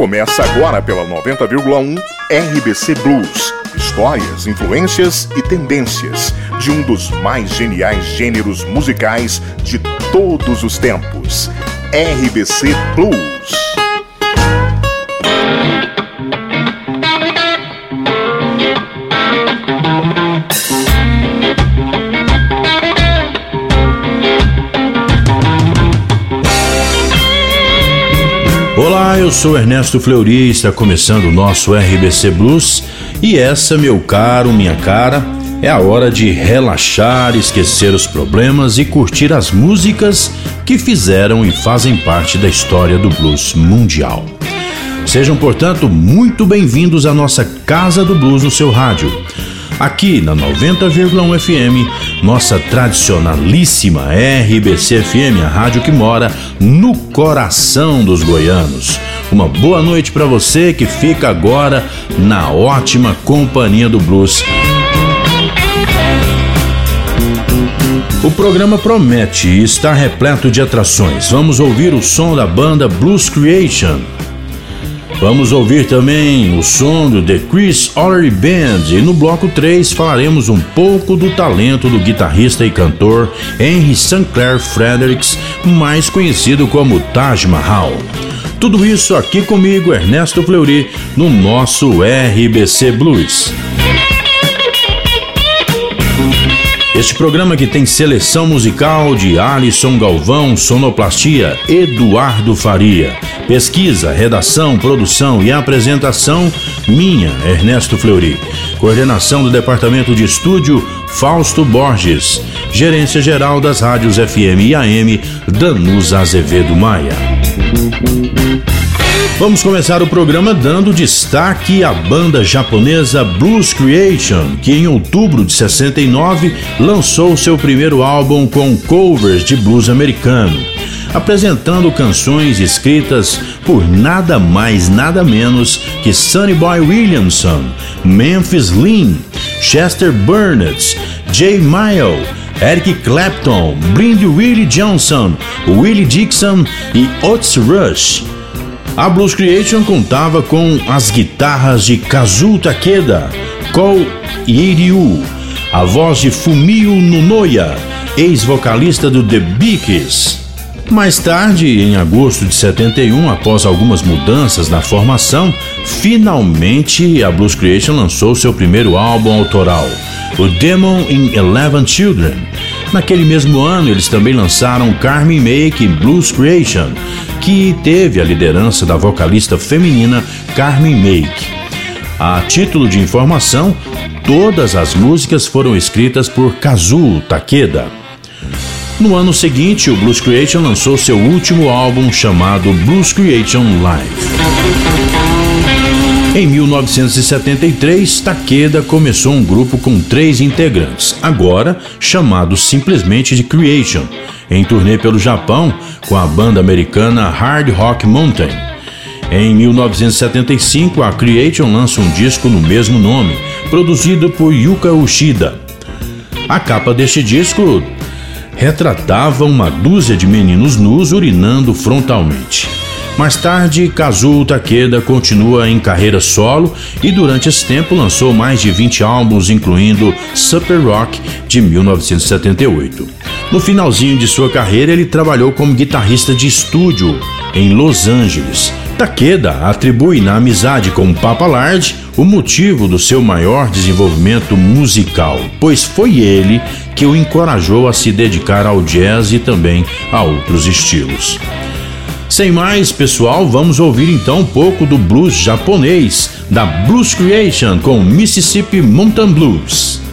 Começa agora pela 90,1 RBC Blues. Histórias, influências e tendências de um dos mais geniais gêneros musicais de todos os tempos. RBC Blues. Eu sou Ernesto Fleury, está começando o nosso RBC Blues e essa, meu caro, minha cara, é a hora de relaxar, esquecer os problemas e curtir as músicas que fizeram e fazem parte da história do blues mundial. Sejam, portanto, muito bem-vindos à nossa Casa do Blues no seu rádio. Aqui na 90,1 FM, nossa tradicionalíssima RBC FM, a rádio que mora no coração dos goianos. Uma boa noite para você que fica agora na ótima companhia do blues. O programa promete e está repleto de atrações. Vamos ouvir o som da banda Blues Creation Vamos ouvir também o som do The Chris Ollery Band e no bloco 3 falaremos um pouco do talento do guitarrista e cantor Henry Sinclair Fredericks, mais conhecido como Taj Mahal. Tudo isso aqui comigo, Ernesto Fleury, no nosso RBC Blues. Este programa que tem seleção musical de Alisson Galvão, sonoplastia Eduardo Faria. Pesquisa, redação, produção e apresentação minha, Ernesto Fleury. Coordenação do Departamento de Estúdio Fausto Borges. Gerência geral das rádios FM e AM Danusa Azevedo Maia. Vamos começar o programa dando destaque à banda japonesa Blues Creation, que em outubro de 69 lançou seu primeiro álbum com covers de blues americano, apresentando canções escritas por nada mais nada menos que Sonny Boy Williamson, Memphis Lynn, Chester Burnett, Jay Mile, Eric Clapton, Blind Willie Johnson, Willie Dixon e Otis Rush. A Blues Creation contava com as guitarras de Kazuo Takeda, Kou Iryu, a voz de Fumio Nunoya, ex-vocalista do The Beaks. Mais tarde, em agosto de 71, após algumas mudanças na formação, finalmente a Blues Creation lançou seu primeiro álbum autoral, o Demon in Eleven Children. Naquele mesmo ano, eles também lançaram Carmen Make Blues Creation, que teve a liderança da vocalista feminina Carmen Make. A título de informação, todas as músicas foram escritas por Kazuo Takeda. No ano seguinte, o Blues Creation lançou seu último álbum chamado Blues Creation Live. Em 1973, Takeda começou um grupo com três integrantes, agora chamado simplesmente de Creation, em turnê pelo Japão com a banda americana Hard Rock Mountain. Em 1975, a Creation lança um disco no mesmo nome, produzido por Yuka Ushida. A capa deste disco retratava uma dúzia de meninos nus urinando frontalmente. Mais tarde, Kazuo Takeda continua em carreira solo e durante esse tempo lançou mais de 20 álbuns, incluindo Super Rock de 1978. No finalzinho de sua carreira, ele trabalhou como guitarrista de estúdio em Los Angeles. Takeda atribui na amizade com Papa Lard o motivo do seu maior desenvolvimento musical, pois foi ele que o encorajou a se dedicar ao jazz e também a outros estilos. Sem mais, pessoal, vamos ouvir então um pouco do blues japonês da Blues Creation com Mississippi Mountain Blues.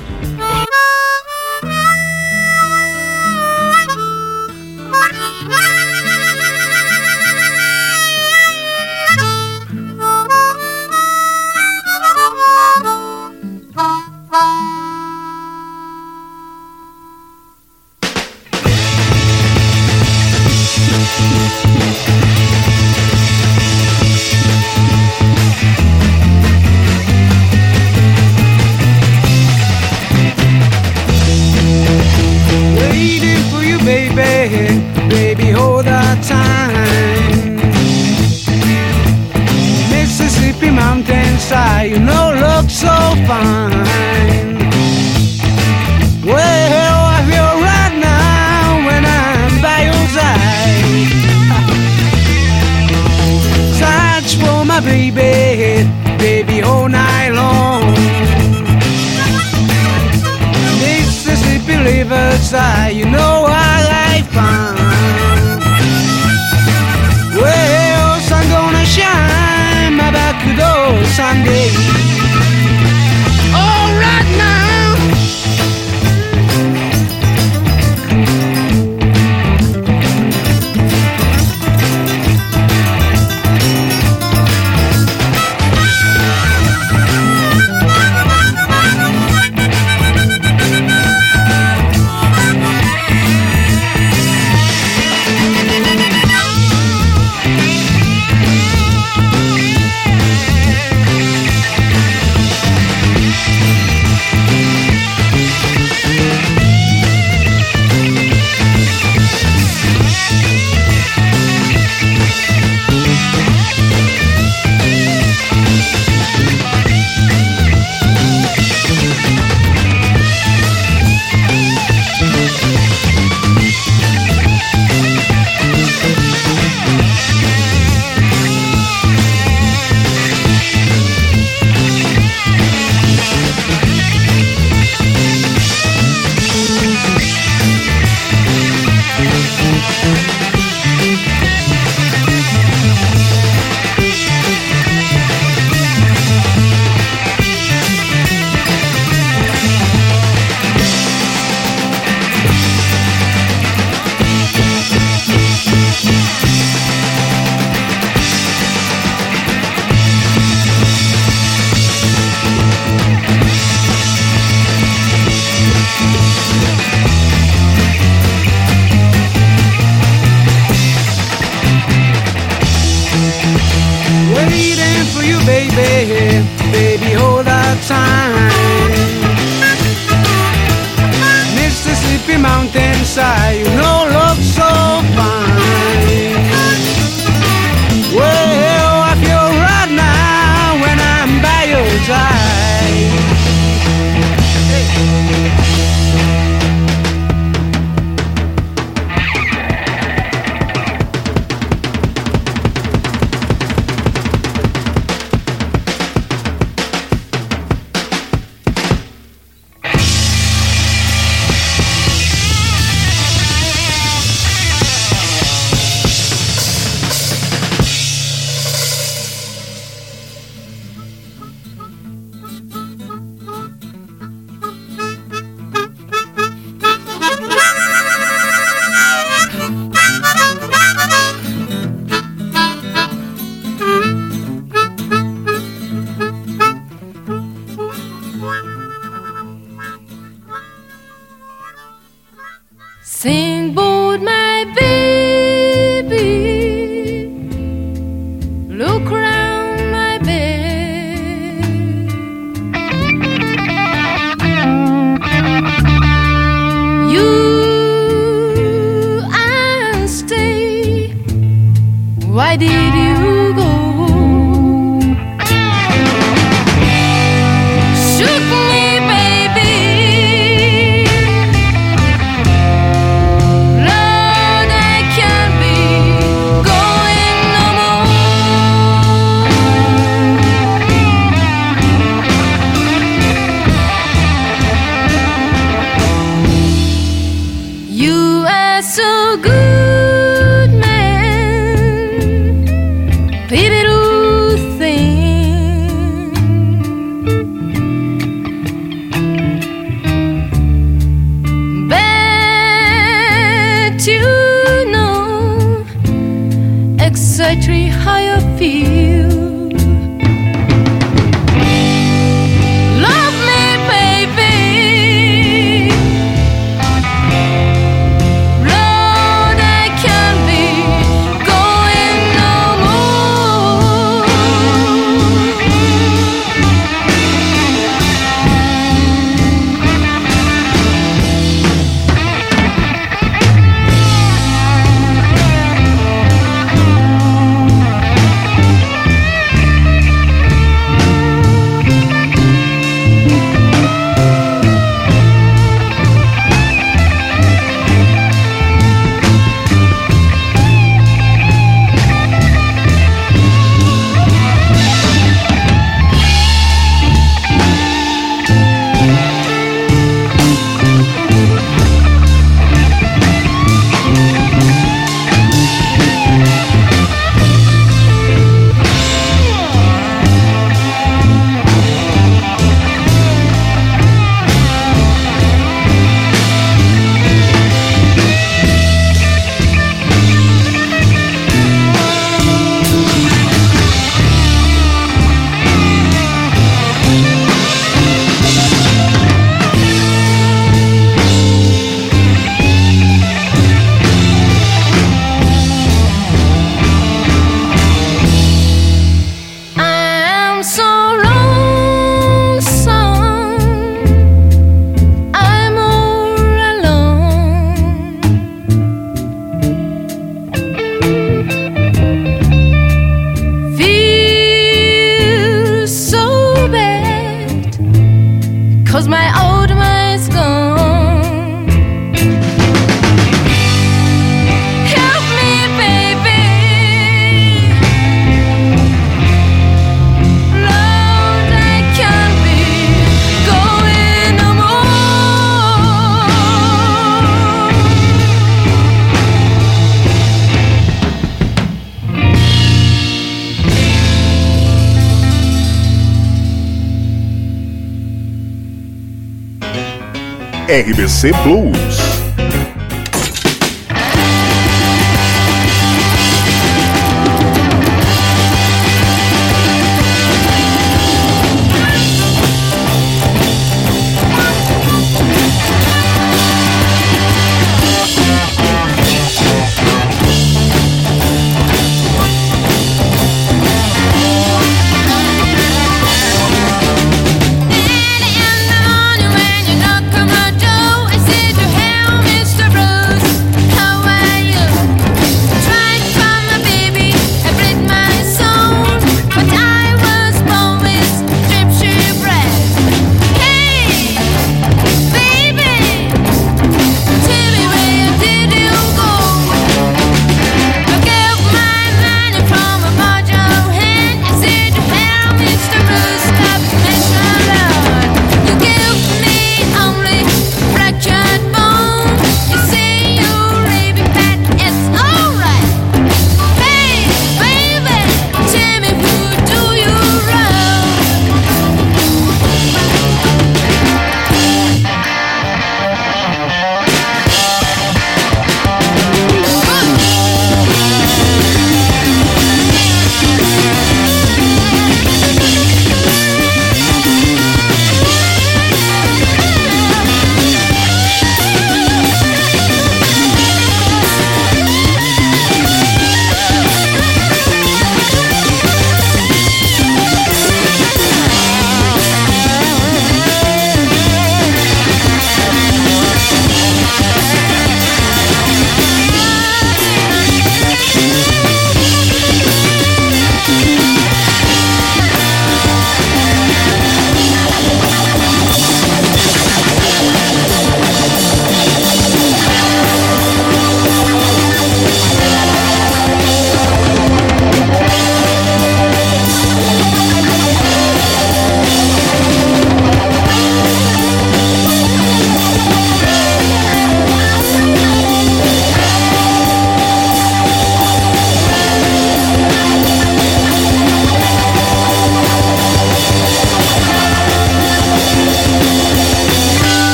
RBC Blues.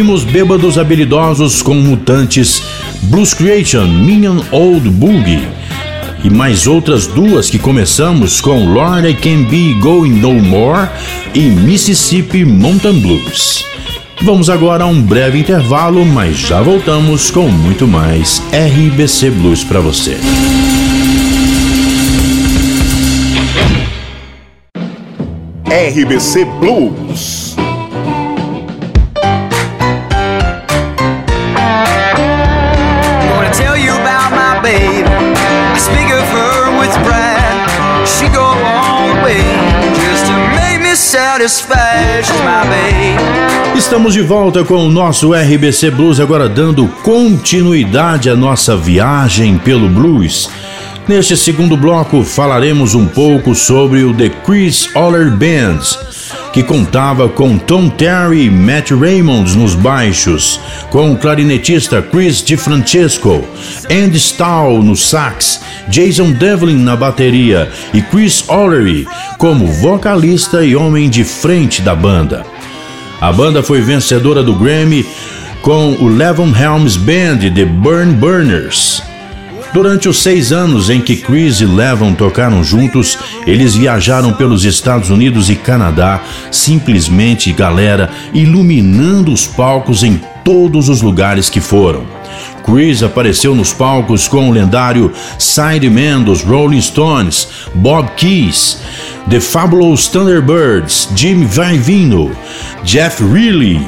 Ouvimos Bêbados Habilidosos com Mutantes, Blues Creation, Minion Old Boogie e mais outras duas que começamos com Lord I Can Be Going No More e Mississippi Mountain Blues. Vamos agora a um breve intervalo, mas já voltamos com muito mais RBC Blues para você. RBC Blues. Estamos de volta com o nosso RBC Blues, agora dando continuidade à nossa viagem pelo blues. Neste segundo bloco falaremos um pouco sobre o The Chris Oller Band, que contava com Tom Terry e Matt Raymond nos baixos, com o clarinetista Chris DiFrancesco, Andy Stahl no sax, Jason Devlin na bateria e Chris Ollery como vocalista e homem de frente da banda. A banda foi vencedora do Grammy com o Levon Helms Band The Burn Burners. Durante os seis anos em que Chris e Levon tocaram juntos, eles viajaram pelos Estados Unidos e Canadá, simplesmente, galera, iluminando os palcos em todos os lugares que foram. Chris apareceu nos palcos com o lendário Sideman dos Rolling Stones, Bob Keys, The Fabulous Thunderbirds, Jimmy Vivino, Jeff Reilly,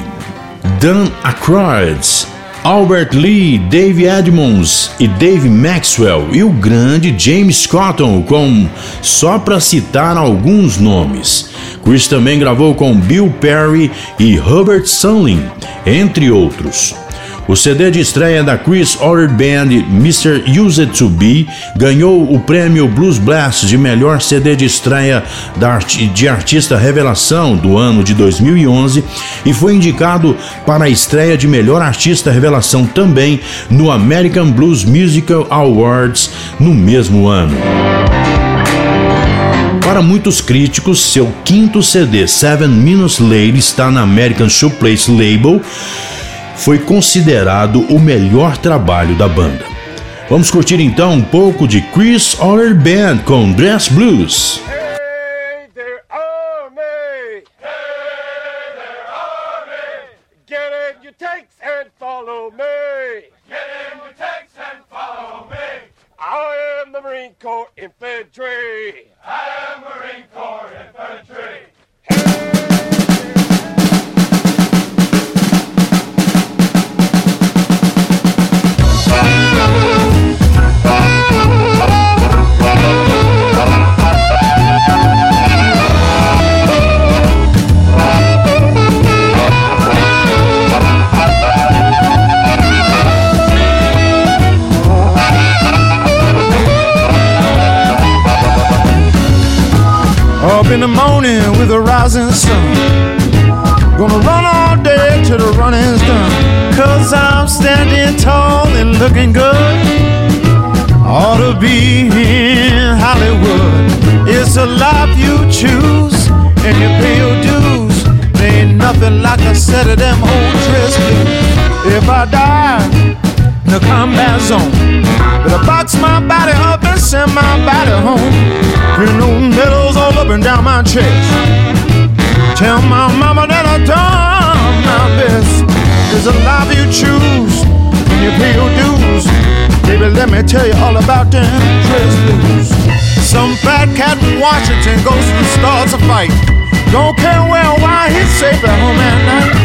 Dan Aykroyd, Albert Lee, Dave Edmonds e Dave Maxwell e o grande James Cotton, com só para citar alguns nomes. Chris também gravou com Bill Perry e Hubert Sumlin, entre outros. O CD de estreia da Chris Order Band Mr. Used to Be ganhou o prêmio Blues Blast de melhor CD de estreia de artista revelação do ano de 2011 e foi indicado para a estreia de melhor artista revelação também no American Blues Musical Awards no mesmo ano. Para muitos críticos, seu quinto CD, Seven Minutes Late, está na American Showplace Label foi considerado o melhor trabalho da banda. Vamos curtir então um pouco de Chris Oller Band com Dress Blues. Marine Corps Infantry. I am Marine Corps Infantry. In the morning with a rising sun. Gonna run all day till the running's done. Cause I'm standing tall and looking good. Ought to be in Hollywood. It's a life you choose and you pay your dues. Ain't nothing like a set of them old dress. If I die, in the combat zone. Better box my body up and my body home. You know medals all up and down my chest. Tell my mama that I done my best. There's a life you choose when you pay your dues. Baby, let me tell you all about them dress blues. Some fat cat in Washington goes and starts a fight. Don't care where or why he's safe at home at night.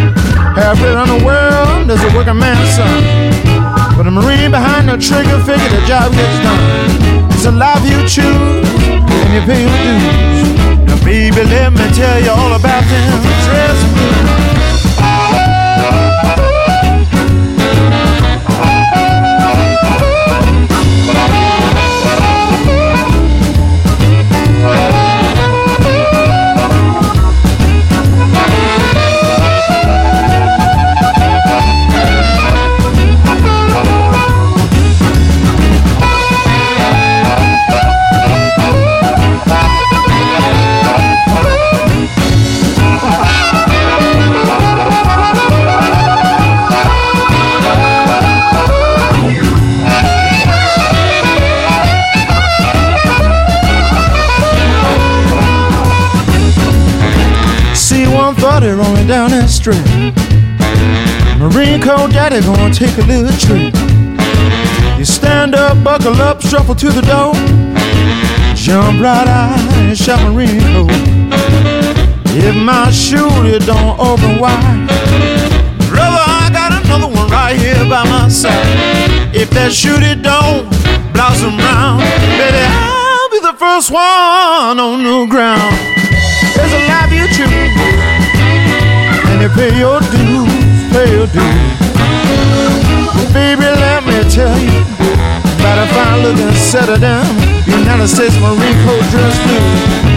Halfway around the world, there's a working man's son. But a Marine behind the trigger figure the job gets done. It's a life you choose and you pay your dues. Now, baby, let me tell you all about them dress street. Marine Corps daddy gonna take a little trip. You stand up, buckle up, shuffle to the door. Jump right out and shout Marine Corps. If my shooter don't open wide, brother, I got another one right here by my side. If that shooter don't blossom round, baby, I'll be the first one on the ground. There's a life you pay your dues, pay your dues. Well, baby, let me tell you about a fine looking set of them United States Marine Corps dress blues.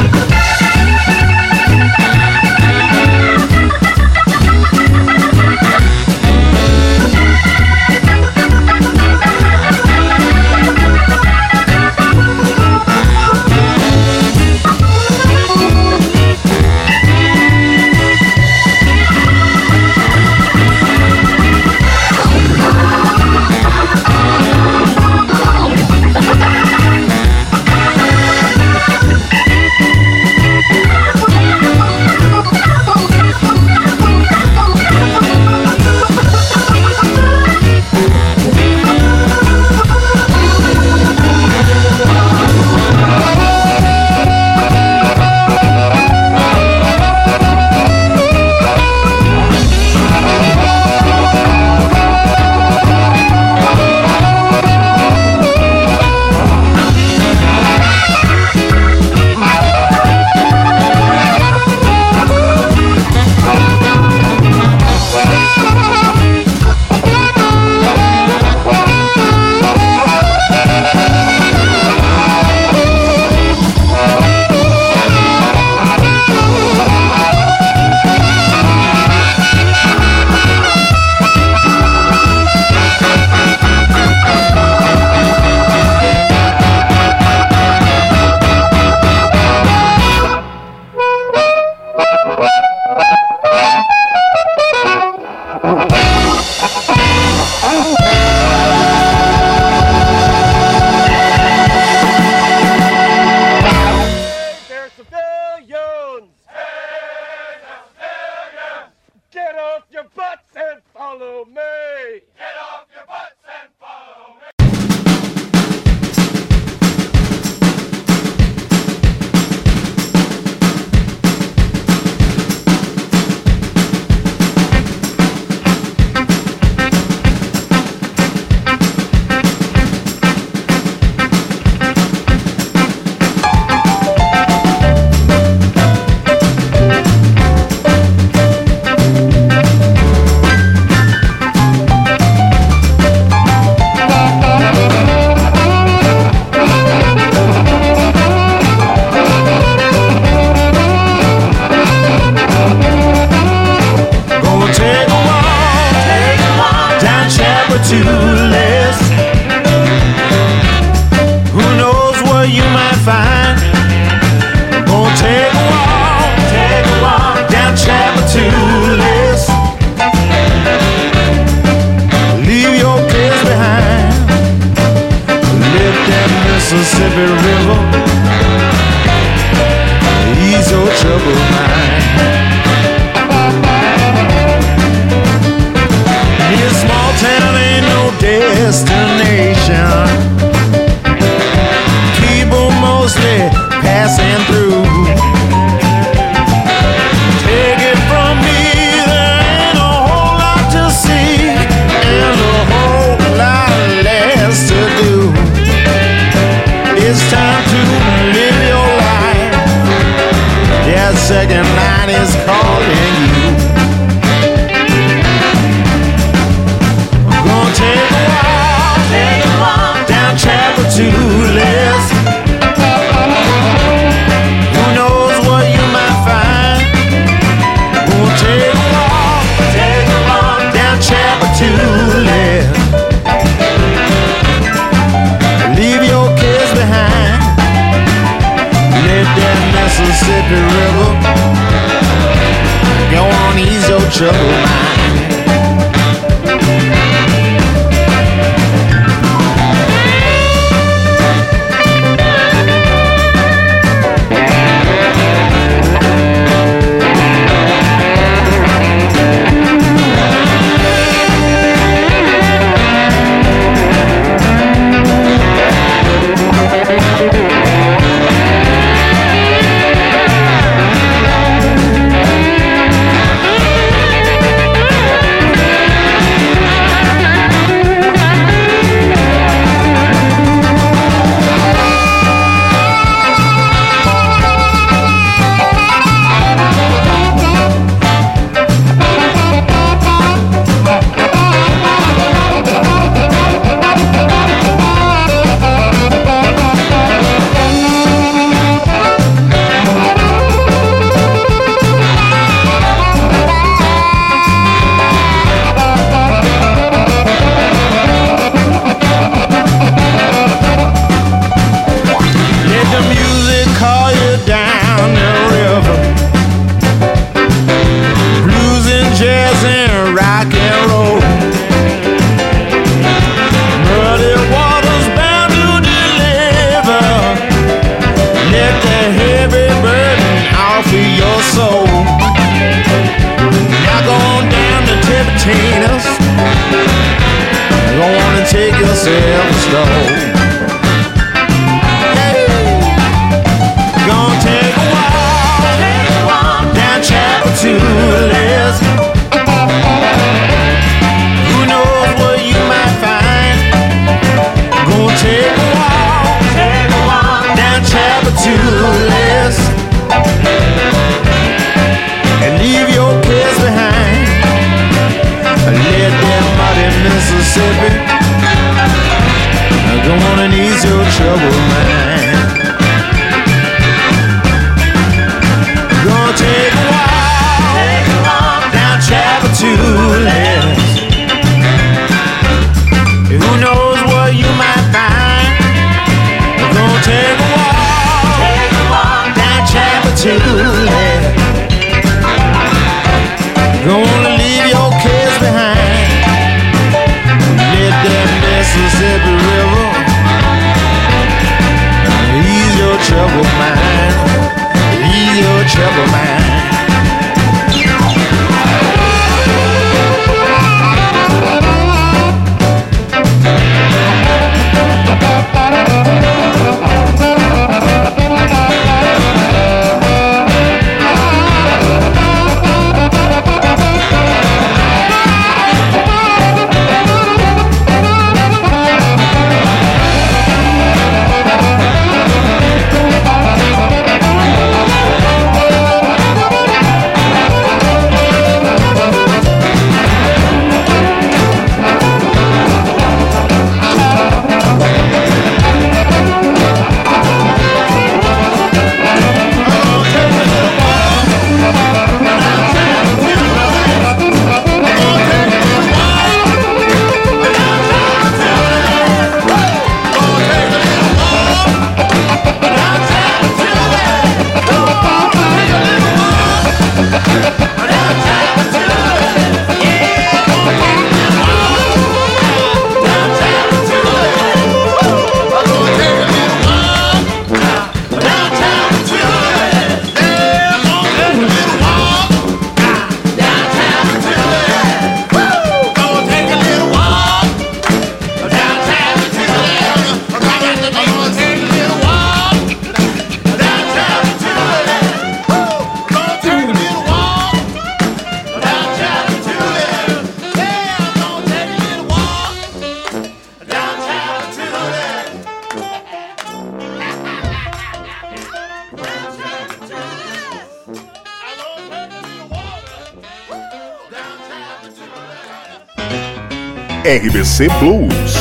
C Blues.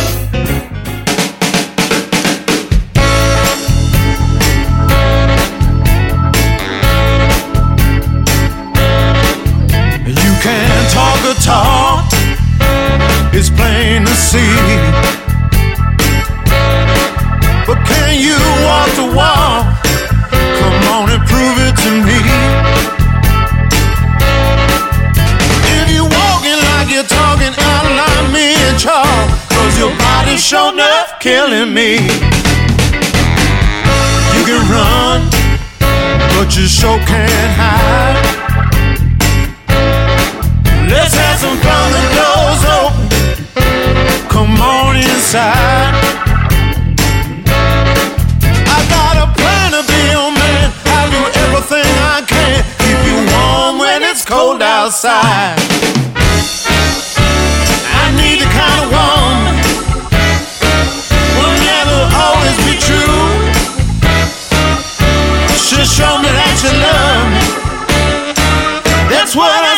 sure enough killing me. You can run, but you sure can't hide. Let's have some fun, the door's open. Come on inside. I got a plan to be your man. I do everything I can. Keep you warm when it's cold outside. I need the kind of warm. show me that you love me. That's what I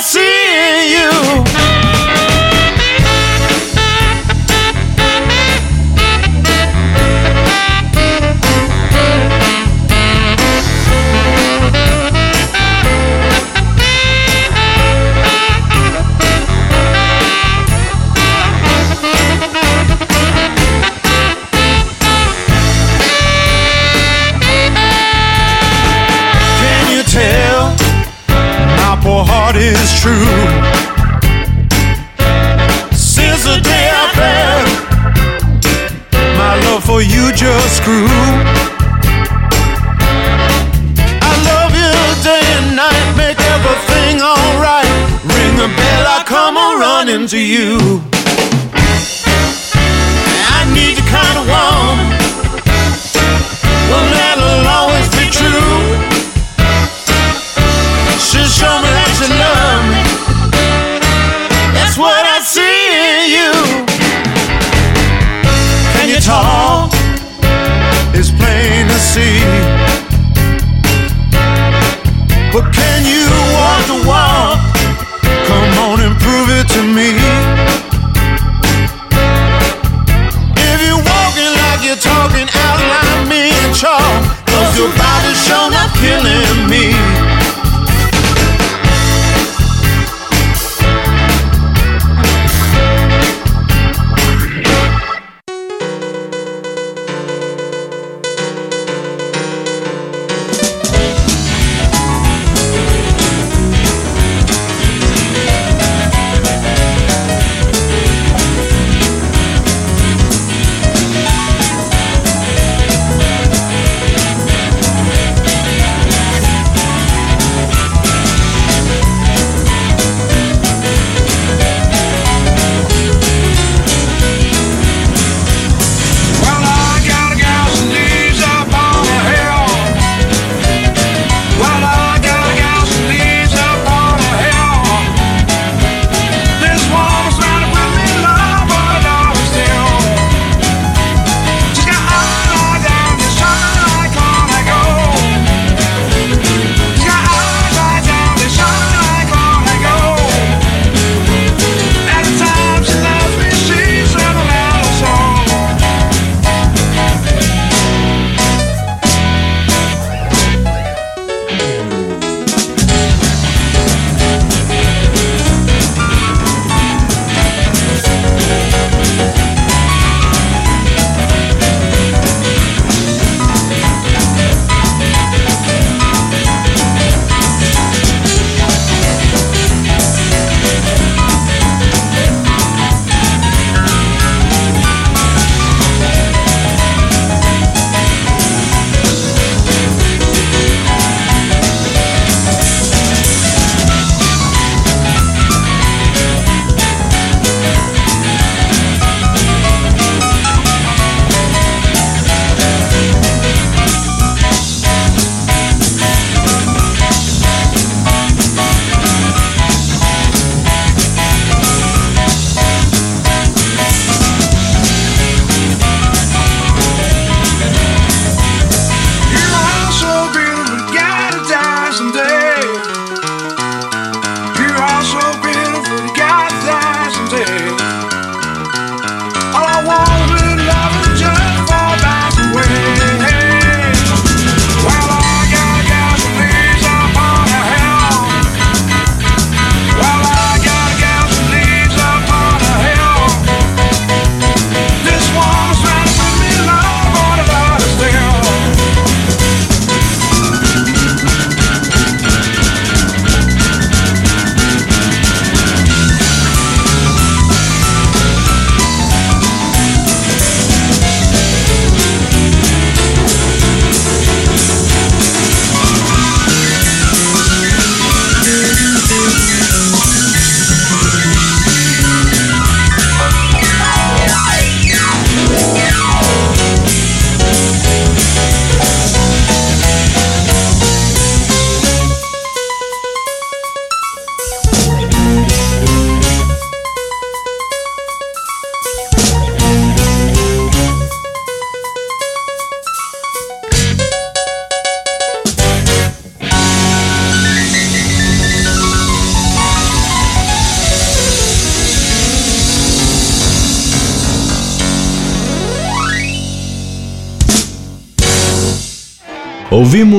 to you.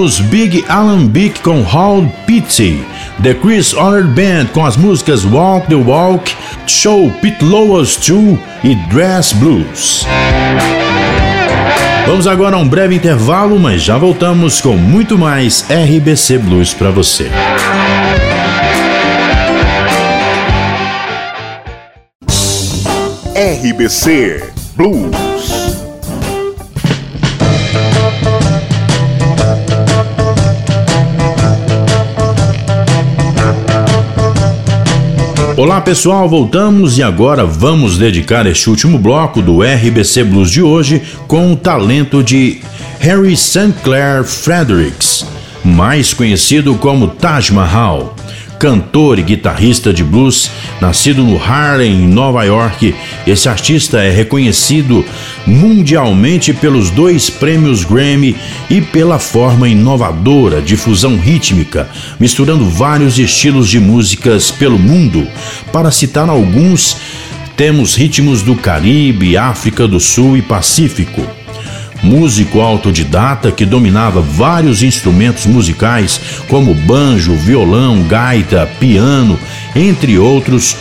Ouvimos Big Alan Bick com Hall Pitsy, The Chris Honor Band com as músicas Walk the Walk, Show Pit Lowe's 2 e Dress Blues. Vamos agora a um breve intervalo, mas já voltamos com muito mais RBC Blues para você. RBC Blues. Olá pessoal, voltamos e agora vamos dedicar este último bloco do RBC Blues de hoje com o talento de Harry St. Clair Fredericks, mais conhecido como Taj Mahal cantor e guitarrista de blues, nascido no Harlem, em Nova York. Esse artista é reconhecido mundialmente pelos dois prêmios Grammy e pela forma inovadora de fusão rítmica, misturando vários estilos de músicas pelo mundo. Para citar alguns, temos ritmos do Caribe, África do Sul e Pacífico músico autodidata que dominava vários instrumentos musicais como banjo, violão, gaita, piano, entre outros.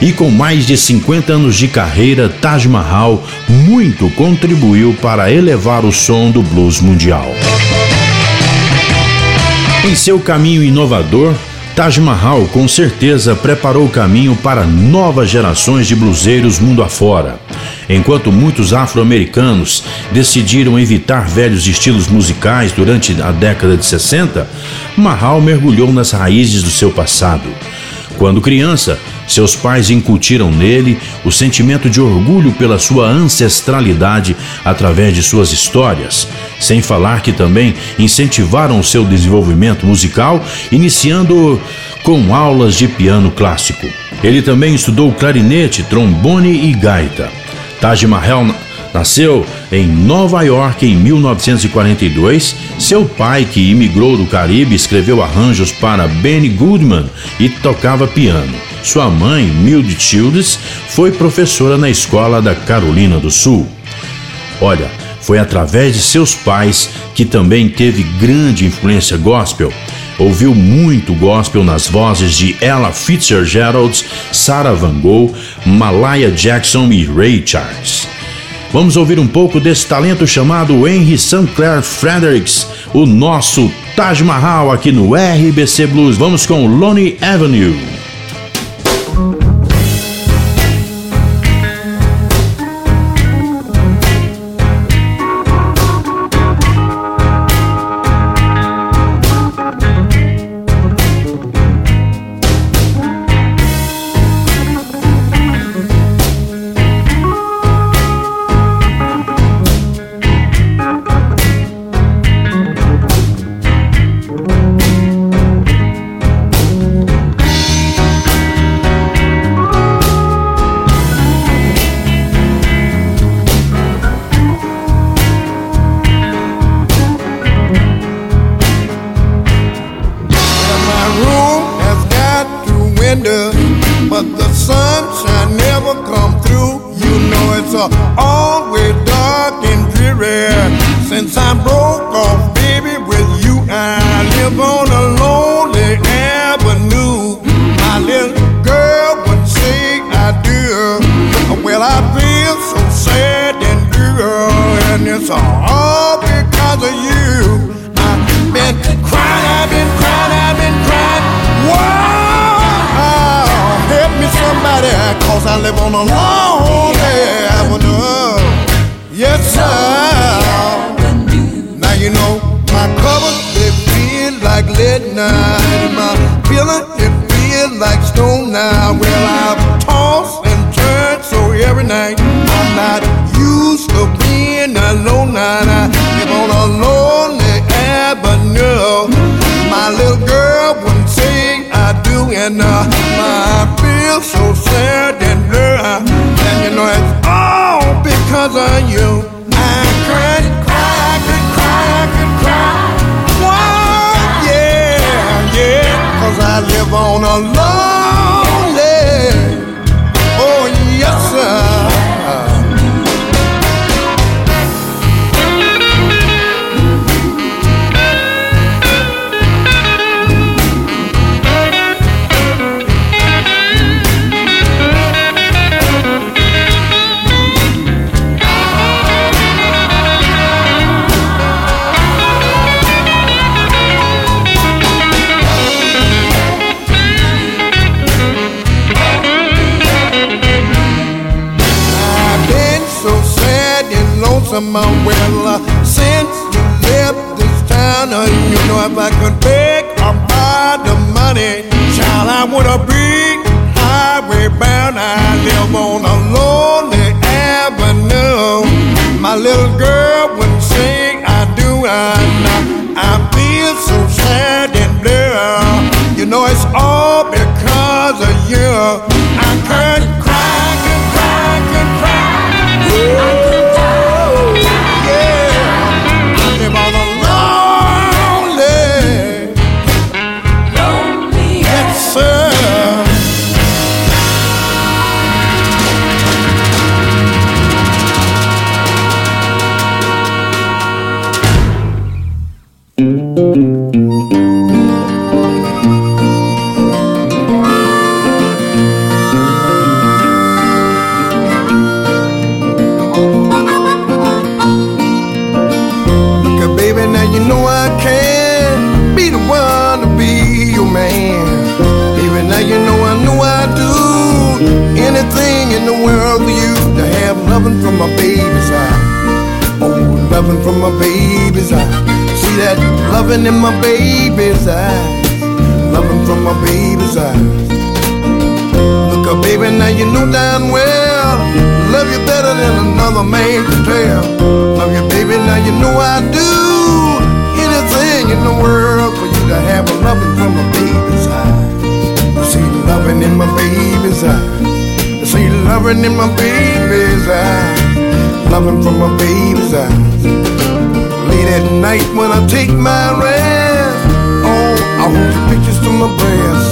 E com mais de 50 anos de carreira, Taj Mahal muito contribuiu para elevar o som do blues mundial. Em seu caminho inovador, Taj Mahal com certeza preparou o caminho para novas gerações de bluseiros mundo afora. Enquanto muitos afro-americanos decidiram evitar velhos estilos musicais durante a década de 60, Mahal mergulhou nas raízes do seu passado. Quando criança, seus pais incutiram nele o sentimento de orgulho pela sua ancestralidade através de suas histórias, sem falar que também incentivaram seu desenvolvimento musical, iniciando com aulas de piano clássico. Ele também estudou clarinete, trombone e gaita. Taj Mahal Nasceu em Nova York em 1942. Seu pai, que imigrou do Caribe, escreveu arranjos para Benny Goodman e tocava piano. Sua mãe, Mildred Childs, foi professora na escola da Carolina do Sul. Olha, foi através de seus pais que também teve grande influência gospel. Ouviu muito gospel nas vozes de Ella Fitzgerald, Sarah Van Gogh, Malaya Jackson e Ray Charles. Vamos ouvir um pouco desse talento chamado Henry St. Clair Fredericks, o nosso Taj Mahal aqui no RBC Blues. Vamos com Lonely Avenue. always dark and dreary. Since I broke off, baby, with you, I live on a lonely avenue. My little girl would say I do. Well, I feel so sad and blue, and it's all because of you. I've been crying, I've been crying, I've been crying. Whoa! help somebody cause I live on a lonely now you know my covers they feel like lead. My it feels like stone now. Well I've and so every night I'm not used to being alone. Now I live on a lonely avenue. My little girl wouldn't say I do, uh, so sad and. And you know it's all because of you. live on love. Lonesome. Well, uh, since you left this town, uh, you know if I could beg or buy the money, child, I would have big highway bound. I live on a lonely avenue. My little girl would sing, I do, and from my baby's eye. See that loving in my baby's eyes. Loving from my baby's eyes. Look up, baby, now you know damn well. Love you better than another man can tell. Love you, baby, now you know I do. Anything in the world for you to have a loving from my baby's eyes. See loving in my baby's eyes. See loving in my baby's eyes. Loving from my baby's eyes. Late at night when I take my rest. Oh, I hold your pictures to my breast.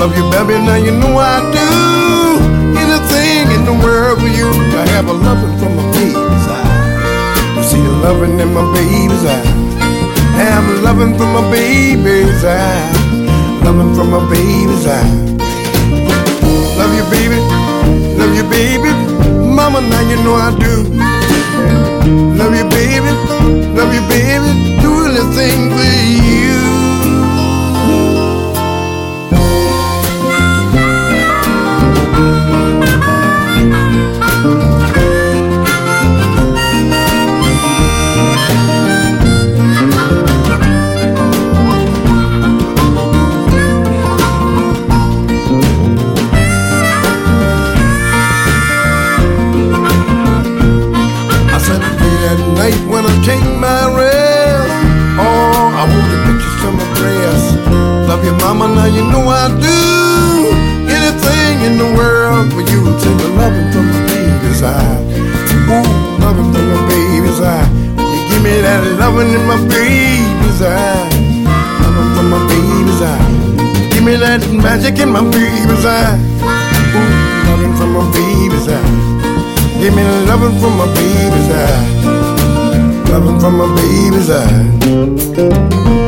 Love you, baby, now you know I do. Anything in the world for you to have a loving from my baby's eyes. You see the loving in my baby's eyes. Have a loving from my baby's eyes. Loving from my baby's eyes. Love you, baby. Love you, baby. Mama, now you know I do. Love you, baby. Love you, baby. Do anything for you. Mama, now you know I do. Anything in the world for you. Take a loving from my baby's eye. Ooh, loving from my baby's eye. You give me that loving in my baby's eye. Loving from my baby's eye. Give me that magic in my baby's eye. Ooh, loving from my baby's eye. Give me loving from my baby's eye. Loving from my baby's eye.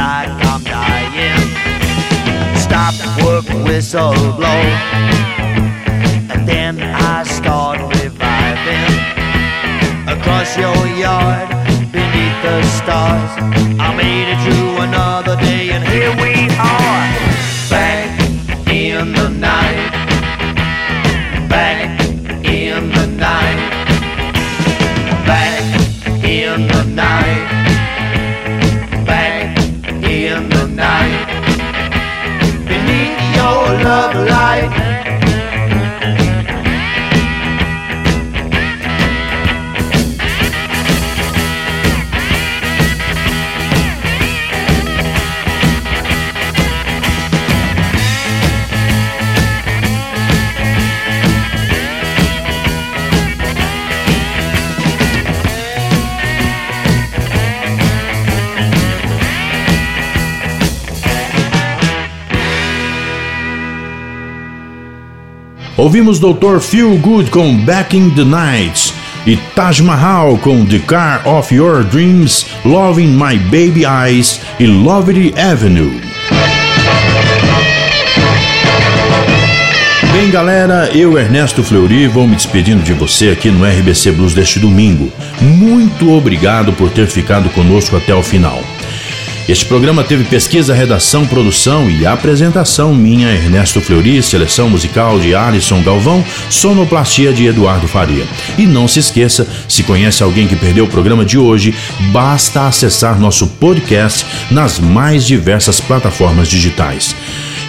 I'm dying. Stop, work, whistle, blow. And then I start reviving. Across your yard, beneath the stars. Ouvimos Dr. Feel Good com Back in the Night e Taj Mahal com The Car of Your Dreams, Loving My Baby Eyes e Lovely Avenue. Bem, galera, eu, Ernesto Fleury, vou me despedindo de você aqui no RBC Blues deste domingo. Muito obrigado por ter ficado conosco até o final. Este programa teve pesquisa, redação, produção e apresentação minha, Ernesto Fleury, seleção musical de Alisson Galvão, sonoplastia de Eduardo Faria. E não se esqueça, se conhece alguém que perdeu o programa de hoje, basta acessar nosso podcast nas mais diversas plataformas digitais.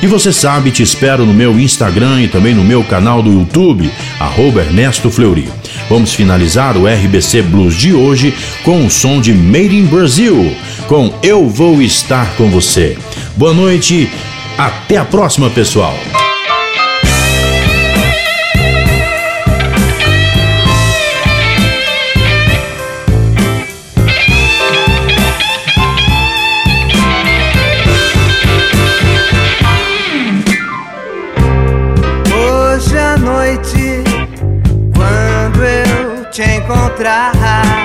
E você sabe, te espero no meu Instagram e também no meu canal do YouTube, arroba Ernesto Fleury. Vamos finalizar o RBC Blues de hoje com o som de Made in Brazil, com Eu Vou Estar Com Você. Boa noite, até a próxima, pessoal! Vamos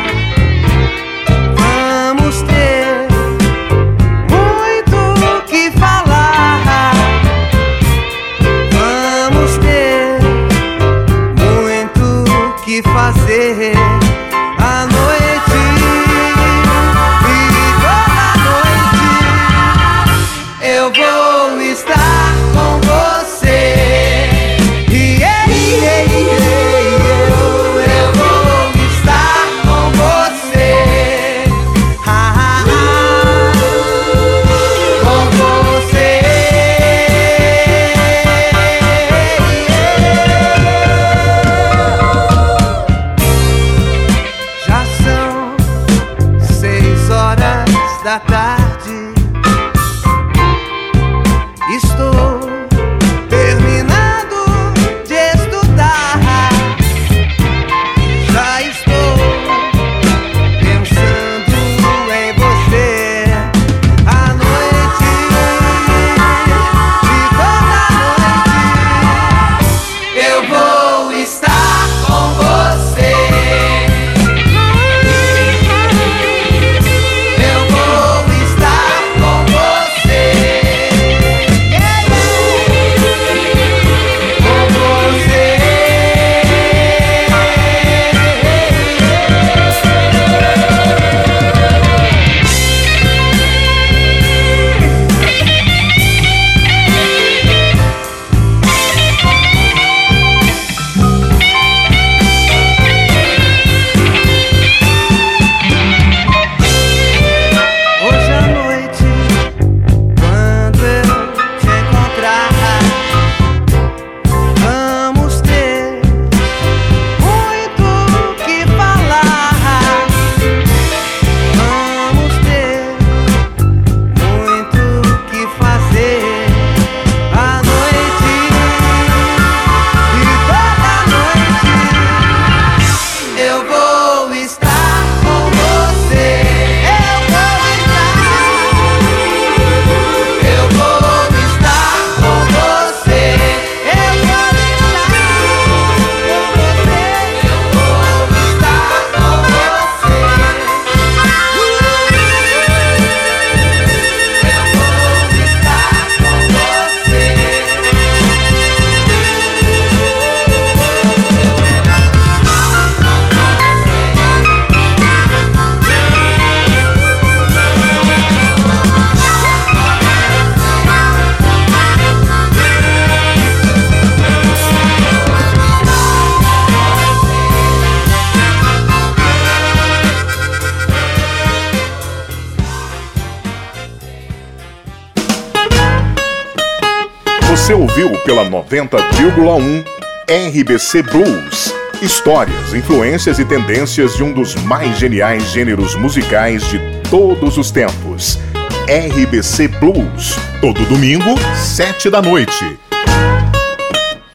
90,1 RBC Blues. Histórias, influências e tendências de um dos mais geniais gêneros musicais de todos os tempos. RBC Blues. Todo domingo, sete da noite